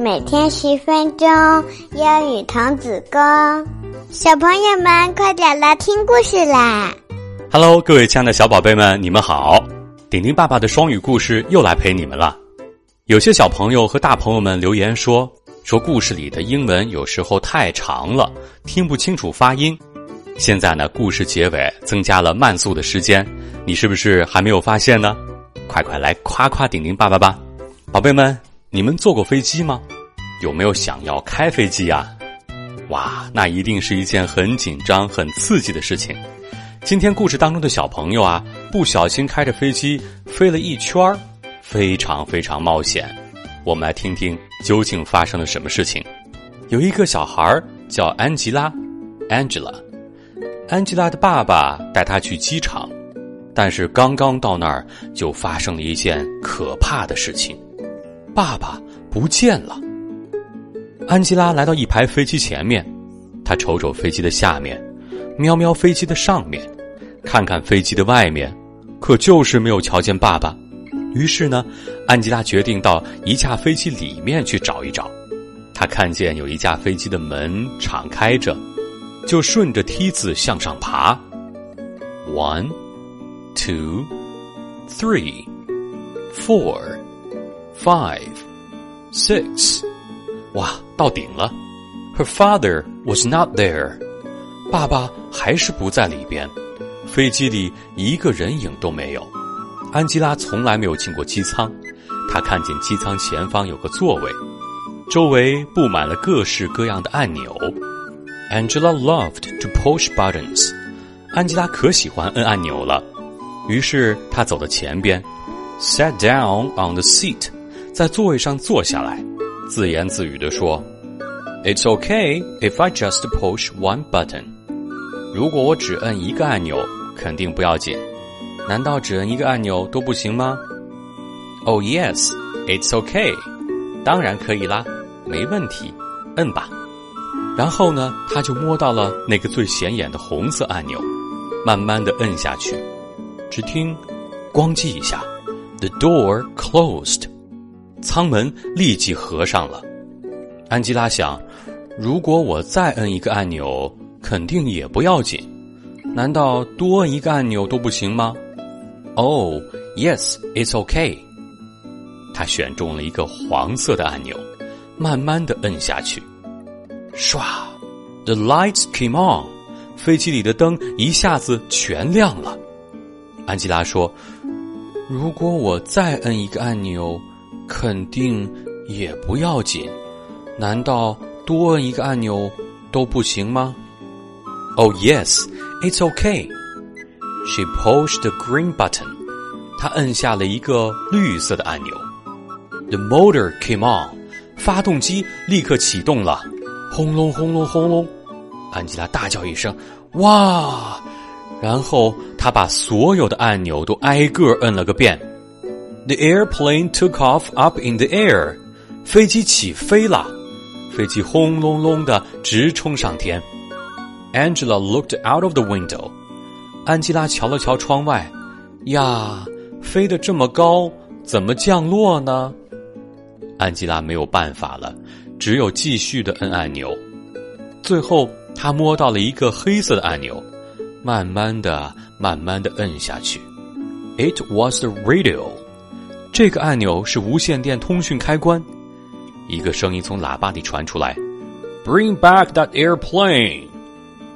每天十分钟，英语童子功。小朋友们，快点来听故事啦！Hello，各位亲爱的小宝贝们，你们好！顶顶爸爸的双语故事又来陪你们了。有些小朋友和大朋友们留言说，说故事里的英文有时候太长了，听不清楚发音。现在呢，故事结尾增加了慢速的时间，你是不是还没有发现呢？快快来夸夸顶顶爸爸吧！宝贝们，你们坐过飞机吗？有没有想要开飞机呀？哇，那一定是一件很紧张、很刺激的事情。今天故事当中的小朋友啊，不小心开着飞机飞了一圈，非常非常冒险。我们来听听究竟发生了什么事情。有一个小孩叫安吉拉，Angela。安吉拉的爸爸带她去机场，但是刚刚到那儿就发生了一件可怕的事情。爸爸不见了。安吉拉来到一排飞机前面，她瞅瞅飞机的下面，瞄瞄飞机的上面，看看飞机的外面，可就是没有瞧见爸爸。于是呢，安吉拉决定到一架飞机里面去找一找。她看见有一架飞机的门敞开着，就顺着梯子向上爬。One, two, three, four. Five, six，哇，到顶了。Her father was not there，爸爸还是不在里边。飞机里一个人影都没有。安吉拉从来没有进过机舱，她看见机舱前方有个座位，周围布满了各式各样的按钮。Angela loved to push buttons，安吉拉可喜欢摁按钮了。于是她走到前边，sat down on the seat。在座位上坐下来，自言自语地说：“It's okay if I just push one button。如果我只摁一个按钮，肯定不要紧。难道只摁一个按钮都不行吗？”“Oh yes, it's okay。当然可以啦，没问题，摁吧。”然后呢，他就摸到了那个最显眼的红色按钮，慢慢的摁下去。只听“咣叽”一下，the door closed。舱门立即合上了。安吉拉想：如果我再摁一个按钮，肯定也不要紧。难道多摁一个按钮都不行吗？Oh, yes, it's okay。他选中了一个黄色的按钮，慢慢的摁下去。唰，the lights came on。飞机里的灯一下子全亮了。安吉拉说：“如果我再摁一个按钮。”肯定也不要紧，难道多摁一个按钮都不行吗？Oh yes, it's okay. She pushed the green button. 她摁下了一个绿色的按钮。The motor came on. 发动机立刻启动了。轰隆轰隆轰隆！安吉拉大叫一声：“哇！”然后她把所有的按钮都挨个摁了个遍。The airplane took off up in the air，飞机起飞了，飞机轰隆隆的直冲上天。Angela looked out of the window，安吉拉瞧了瞧窗外，呀，飞得这么高，怎么降落呢？安吉拉没有办法了，只有继续的摁按钮。最后，她摸到了一个黑色的按钮，慢慢的、慢慢的摁下去。It was the radio。这个按钮是无线电通讯开关。一个声音从喇叭里传出来：“Bring back that airplane！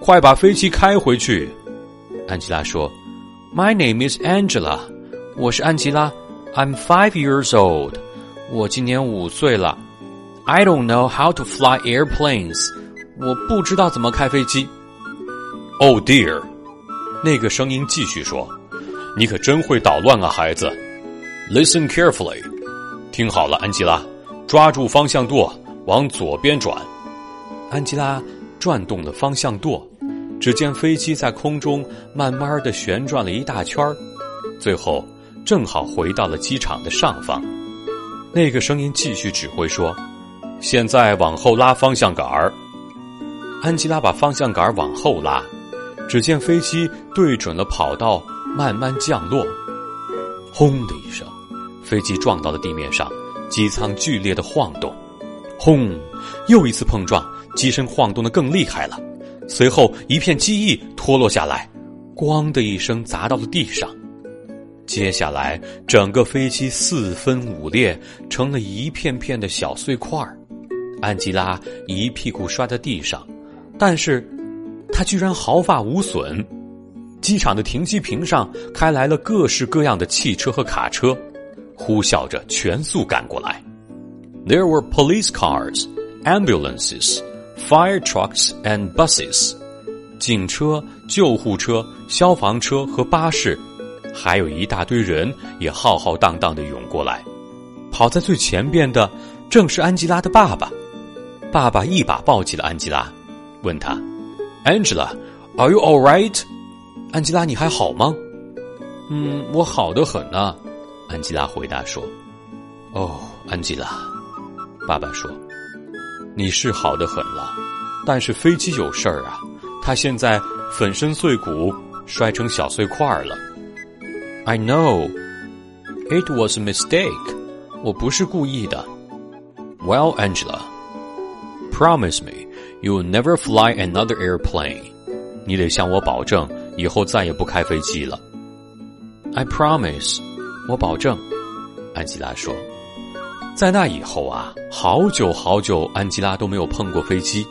快把飞机开回去。”安吉拉说：“My name is Angela，我是安吉拉。I'm five years old，我今年五岁了。I don't know how to fly airplanes，我不知道怎么开飞机。”Oh dear！那个声音继续说：“你可真会捣乱啊，孩子。” Listen carefully，听好了，安吉拉，抓住方向舵，往左边转。安吉拉转动了方向舵，只见飞机在空中慢慢的旋转了一大圈，最后正好回到了机场的上方。那个声音继续指挥说：“现在往后拉方向杆儿。”安吉拉把方向杆往后拉，只见飞机对准了跑道，慢慢降落。轰的一声。飞机撞到了地面上，机舱剧烈的晃动，轰！又一次碰撞，机身晃动的更厉害了。随后，一片机翼脱落下来，咣的一声砸到了地上。接下来，整个飞机四分五裂，成了一片片的小碎块儿。安吉拉一屁股摔在地上，但是，他居然毫发无损。机场的停机坪上开来了各式各样的汽车和卡车，呼啸着全速赶过来。There were police cars, ambulances, fire trucks, and buses. 警车、救护车、消防车和巴士。还有一大堆人也浩浩荡荡的涌过来，跑在最前边的正是安吉拉的爸爸。爸爸一把抱起了安吉拉，问他：“Angela，Are you all right？” 安吉拉，你还好吗？嗯，我好的很呢。安吉拉回答说：“哦，安吉拉，爸爸说，你是好的很了，但是飞机有事儿啊，它现在粉身碎骨，摔成小碎块儿了。” I know, it was a mistake. 我不是故意的。Well, Angela, promise me you'll never fly another airplane. 你得向我保证，以后再也不开飞机了。I promise. 我保证。安吉拉说，在那以后啊，好久好久，安吉拉都没有碰过飞机。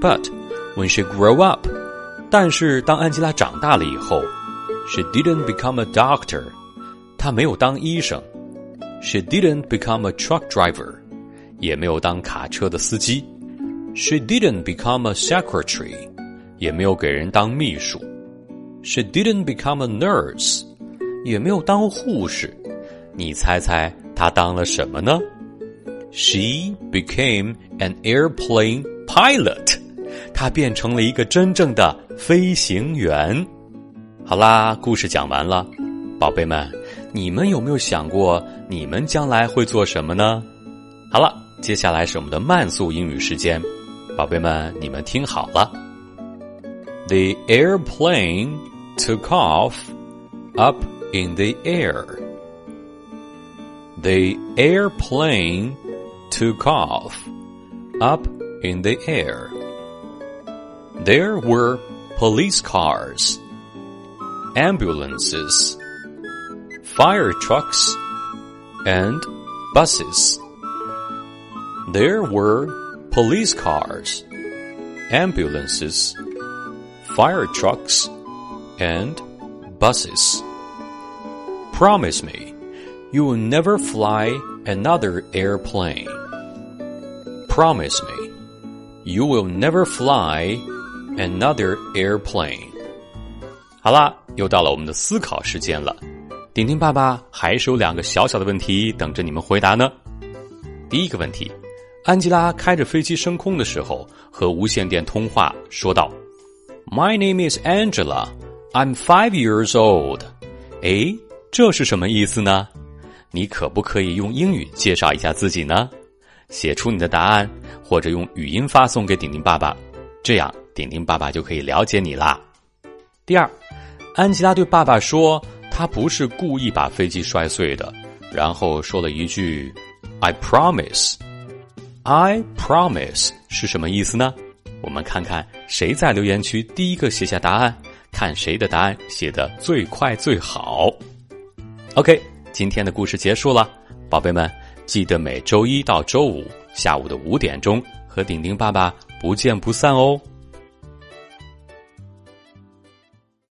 But when she grew up，但是当安吉拉长大了以后。She didn't become a doctor. 她没有当医生。She didn't become a truck driver. 也没有当卡车的司机。She didn't become a secretary. 也没有给人当秘书。She didn't become a nurse. 也没有当护士。你猜猜他当了什么呢？She became an airplane pilot. 她变成了一个真正的飞行员。好啦，故事讲完了，宝贝们，你们有没有想过你们将来会做什么呢？好了，接下来是我们的慢速英语时间，宝贝们，你们听好了。The airplane took off up in the air. The airplane took off up in the air. There were police cars ambulances, fire trucks, and buses. There were police cars, ambulances, fire trucks, and buses. Promise me you will never fly another airplane. Promise me you will never fly another airplane. 好啦，又到了我们的思考时间了。丁丁爸爸还是有两个小小的问题等着你们回答呢。第一个问题，安吉拉开着飞机升空的时候和无线电通话，说道：“My name is Angela. I'm five years old.” 哎， 这是什么意思呢？你可不可以用英语介绍一下自己呢？写出你的答案，或者用语音发送给顶顶爸爸，这样顶顶爸爸就可以了解你啦。第二。安吉拉对爸爸说：“他不是故意把飞机摔碎的。”然后说了一句：“I promise。” I promise 是什么意思呢？我们看看谁在留言区第一个写下答案，看谁的答案写的最快最好。OK，今天的故事结束了，宝贝们记得每周一到周五下午的五点钟和顶顶爸爸不见不散哦。